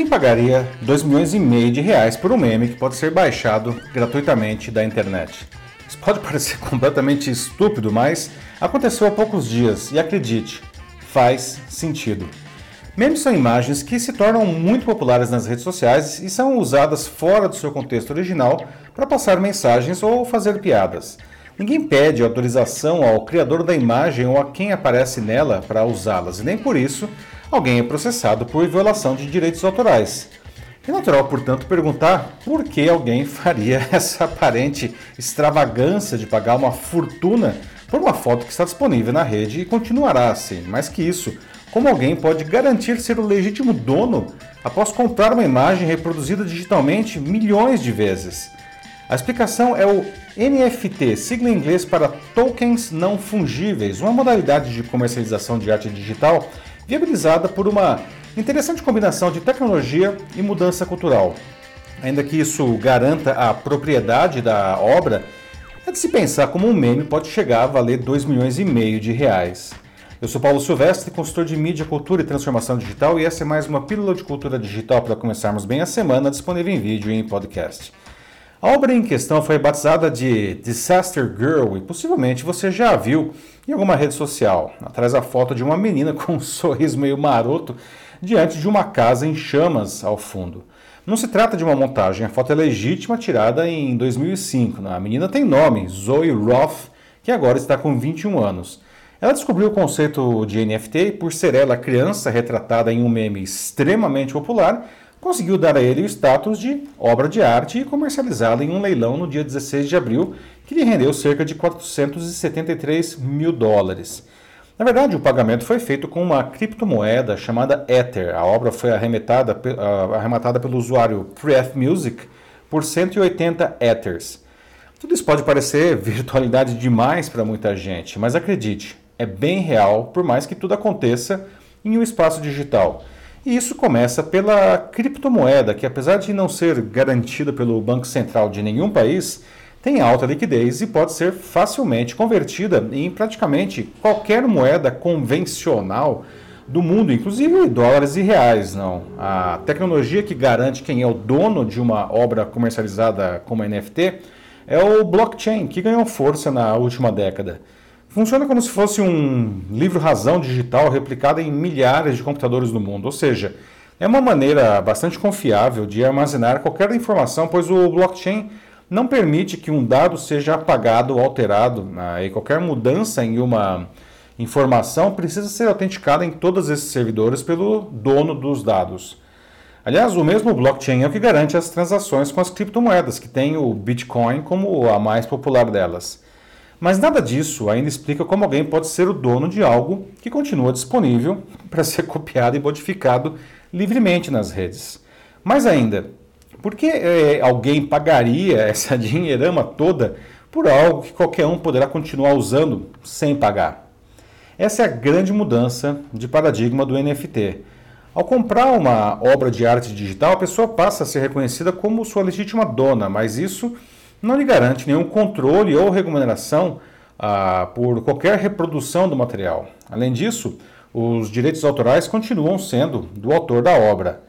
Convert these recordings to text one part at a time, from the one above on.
Quem pagaria 2 milhões e meio de reais por um meme que pode ser baixado gratuitamente da internet? Isso pode parecer completamente estúpido, mas aconteceu há poucos dias e acredite, faz sentido. Memes são imagens que se tornam muito populares nas redes sociais e são usadas fora do seu contexto original para passar mensagens ou fazer piadas. Ninguém pede autorização ao criador da imagem ou a quem aparece nela para usá-las, e nem por isso alguém é processado por violação de direitos autorais. É natural, portanto, perguntar por que alguém faria essa aparente extravagância de pagar uma fortuna por uma foto que está disponível na rede e continuará assim. Mais que isso, como alguém pode garantir ser o legítimo dono após comprar uma imagem reproduzida digitalmente milhões de vezes? A explicação é o NFT, sigla em inglês para tokens não fungíveis, uma modalidade de comercialização de arte digital viabilizada por uma interessante combinação de tecnologia e mudança cultural. Ainda que isso garanta a propriedade da obra, é de se pensar como um meme pode chegar a valer 2 milhões e meio de reais. Eu sou Paulo Silvestre, consultor de mídia, cultura e transformação digital, e essa é mais uma pílula de cultura digital para começarmos bem a semana, disponível em vídeo e em podcast. A obra em questão foi batizada de Disaster Girl e possivelmente você já a viu em alguma rede social. Atrás a foto de uma menina com um sorriso meio maroto diante de uma casa em chamas ao fundo. Não se trata de uma montagem, a foto é legítima, tirada em 2005. A menina tem nome, Zoe Roth, que agora está com 21 anos. Ela descobriu o conceito de NFT por ser ela criança retratada em um meme extremamente popular, conseguiu dar a ele o status de obra de arte e comercializá-la em um leilão no dia 16 de abril, que lhe rendeu cerca de 473 mil dólares. Na verdade, o pagamento foi feito com uma criptomoeda chamada Ether. A obra foi arrematada, arrematada pelo usuário Pref Music por 180 Ethers. Tudo isso pode parecer virtualidade demais para muita gente, mas acredite, é bem real, por mais que tudo aconteça em um espaço digital. E isso começa pela criptomoeda, que apesar de não ser garantida pelo Banco Central de nenhum país, tem alta liquidez e pode ser facilmente convertida em praticamente qualquer moeda convencional do mundo, inclusive dólares e reais. Não. A tecnologia que garante quem é o dono de uma obra comercializada como NFT é o blockchain, que ganhou força na última década. Funciona como se fosse um livro-razão digital replicado em milhares de computadores do mundo, ou seja, é uma maneira bastante confiável de armazenar qualquer informação, pois o blockchain não permite que um dado seja apagado ou alterado, né? e qualquer mudança em uma informação precisa ser autenticada em todos esses servidores pelo dono dos dados. Aliás, o mesmo blockchain é o que garante as transações com as criptomoedas, que tem o Bitcoin como a mais popular delas. Mas nada disso ainda explica como alguém pode ser o dono de algo que continua disponível para ser copiado e modificado livremente nas redes. Mais ainda, por que é, alguém pagaria essa dinheirama toda por algo que qualquer um poderá continuar usando sem pagar? Essa é a grande mudança de paradigma do NFT. Ao comprar uma obra de arte digital, a pessoa passa a ser reconhecida como sua legítima dona, mas isso não lhe garante nenhum controle ou remuneração ah, por qualquer reprodução do material. Além disso, os direitos autorais continuam sendo do autor da obra.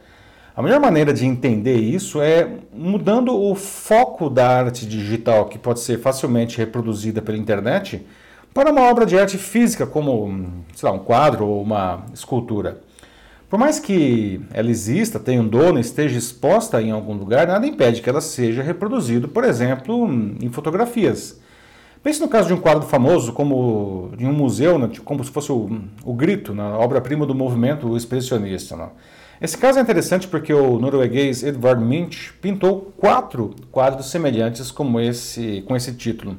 A melhor maneira de entender isso é mudando o foco da arte digital, que pode ser facilmente reproduzida pela internet, para uma obra de arte física, como lá, um quadro ou uma escultura. Por mais que ela exista, tenha um dono, esteja exposta em algum lugar, nada impede que ela seja reproduzida, por exemplo, em fotografias. Pense no caso de um quadro famoso, como em um museu, né, como se fosse o, o Grito, na obra-prima do movimento expressionista. Né? Esse caso é interessante porque o norueguês Edvard Munch pintou quatro quadros semelhantes como esse, com esse título.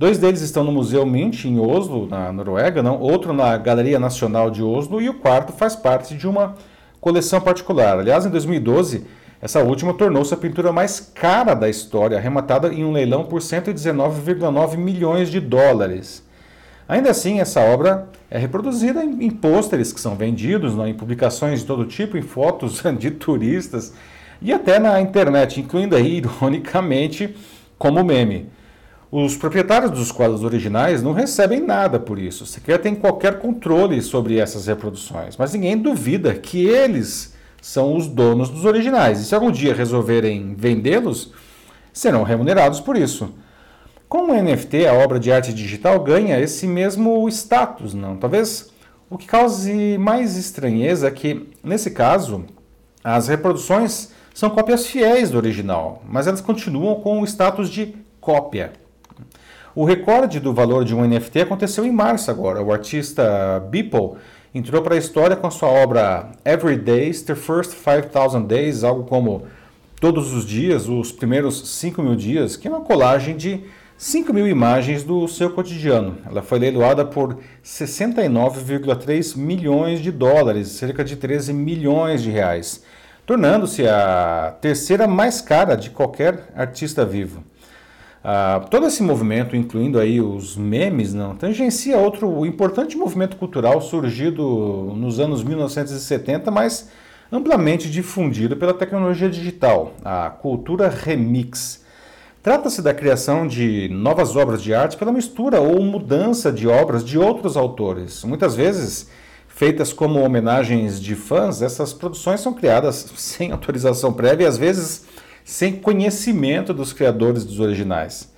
Dois deles estão no Museu Mint, em Oslo, na Noruega, não? outro na Galeria Nacional de Oslo, e o quarto faz parte de uma coleção particular. Aliás, em 2012, essa última tornou-se a pintura mais cara da história, arrematada em um leilão por 119,9 milhões de dólares. Ainda assim, essa obra é reproduzida em, em pôsteres que são vendidos, não? em publicações de todo tipo, em fotos de turistas e até na internet, incluindo aí, ironicamente, como meme. Os proprietários dos quadros originais não recebem nada por isso, sequer têm qualquer controle sobre essas reproduções, mas ninguém duvida que eles são os donos dos originais. E se algum dia resolverem vendê-los, serão remunerados por isso. Com o NFT, a obra de arte digital ganha esse mesmo status, não? Talvez o que cause mais estranheza é que, nesse caso, as reproduções são cópias fiéis do original, mas elas continuam com o status de cópia. O recorde do valor de um NFT aconteceu em março agora. O artista Beeple entrou para a história com a sua obra Every Days, The First 5000 Days, algo como Todos os Dias, os primeiros 5 mil dias, que é uma colagem de 5 mil imagens do seu cotidiano. Ela foi leiloada por 69,3 milhões de dólares, cerca de 13 milhões de reais, tornando-se a terceira mais cara de qualquer artista vivo. Ah, todo esse movimento, incluindo aí os memes, não, tangencia outro importante movimento cultural surgido nos anos 1970, mas amplamente difundido pela tecnologia digital, a cultura remix. Trata-se da criação de novas obras de arte pela mistura ou mudança de obras de outros autores. Muitas vezes, feitas como homenagens de fãs, essas produções são criadas sem autorização prévia e às vezes sem conhecimento dos criadores dos originais.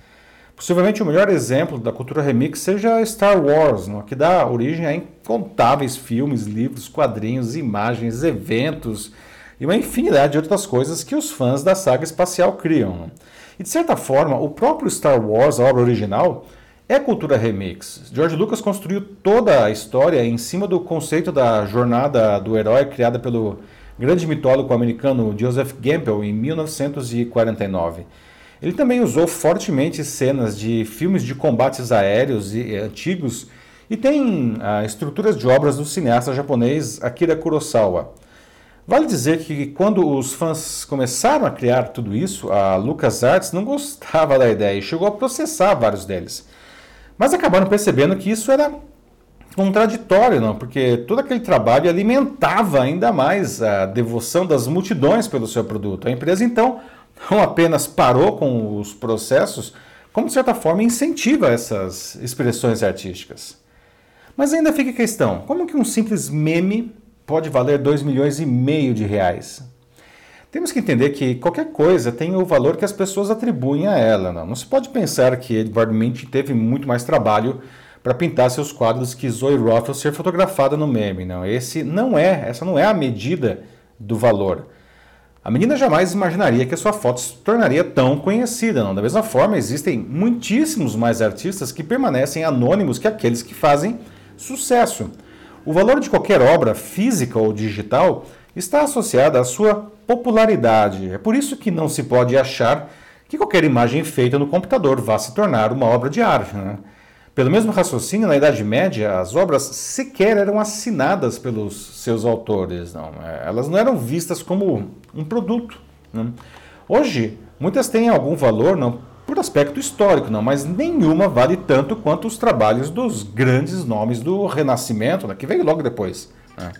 Possivelmente o melhor exemplo da cultura remix seja Star Wars, não? que dá origem a incontáveis filmes, livros, quadrinhos, imagens, eventos e uma infinidade de outras coisas que os fãs da saga espacial criam. Não? E de certa forma, o próprio Star Wars, a obra original, é cultura remix. George Lucas construiu toda a história em cima do conceito da jornada do herói criada pelo grande mitólogo americano Joseph Campbell em 1949. Ele também usou fortemente cenas de filmes de combates aéreos e, antigos e tem ah, estruturas de obras do cineasta japonês Akira Kurosawa. Vale dizer que quando os fãs começaram a criar tudo isso, a LucasArts não gostava da ideia e chegou a processar vários deles. Mas acabaram percebendo que isso era contraditório, não, porque todo aquele trabalho alimentava ainda mais a devoção das multidões pelo seu produto. A empresa então não apenas parou com os processos, como de certa forma incentiva essas expressões artísticas. Mas ainda fica a questão: como que um simples meme pode valer 2 milhões e meio de reais? Temos que entender que qualquer coisa tem o valor que as pessoas atribuem a ela. Não, não se pode pensar que Edward Mint teve muito mais trabalho para pintar seus quadros que Zoe Roth ser fotografada no meme. Não, esse não é, essa não é a medida do valor. A menina jamais imaginaria que a sua foto se tornaria tão conhecida. Não? Da mesma forma, existem muitíssimos mais artistas que permanecem anônimos que aqueles que fazem sucesso. O valor de qualquer obra, física ou digital, está associado à sua popularidade. É por isso que não se pode achar que qualquer imagem feita no computador vá se tornar uma obra de arte. Né? Pelo mesmo raciocínio, na Idade Média, as obras sequer eram assinadas pelos seus autores, não. É, elas não eram vistas como um produto. Não. Hoje, muitas têm algum valor, não por aspecto histórico, não, mas nenhuma vale tanto quanto os trabalhos dos grandes nomes do Renascimento, né, que veio logo depois. Né.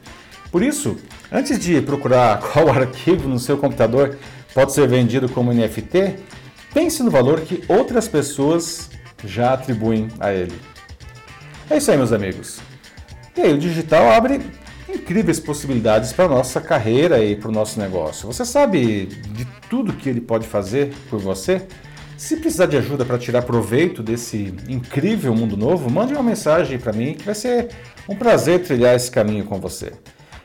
Por isso, antes de procurar qual arquivo no seu computador pode ser vendido como NFT, pense no valor que outras pessoas já atribuem a ele. É isso aí, meus amigos. E aí, o digital abre incríveis possibilidades para a nossa carreira e para o nosso negócio. Você sabe de tudo que ele pode fazer por você? Se precisar de ajuda para tirar proveito desse incrível mundo novo, mande uma mensagem para mim que vai ser um prazer trilhar esse caminho com você.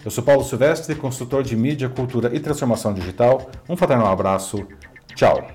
Eu sou Paulo Silvestre, consultor de mídia, cultura e transformação digital. Um fraternal abraço. Tchau.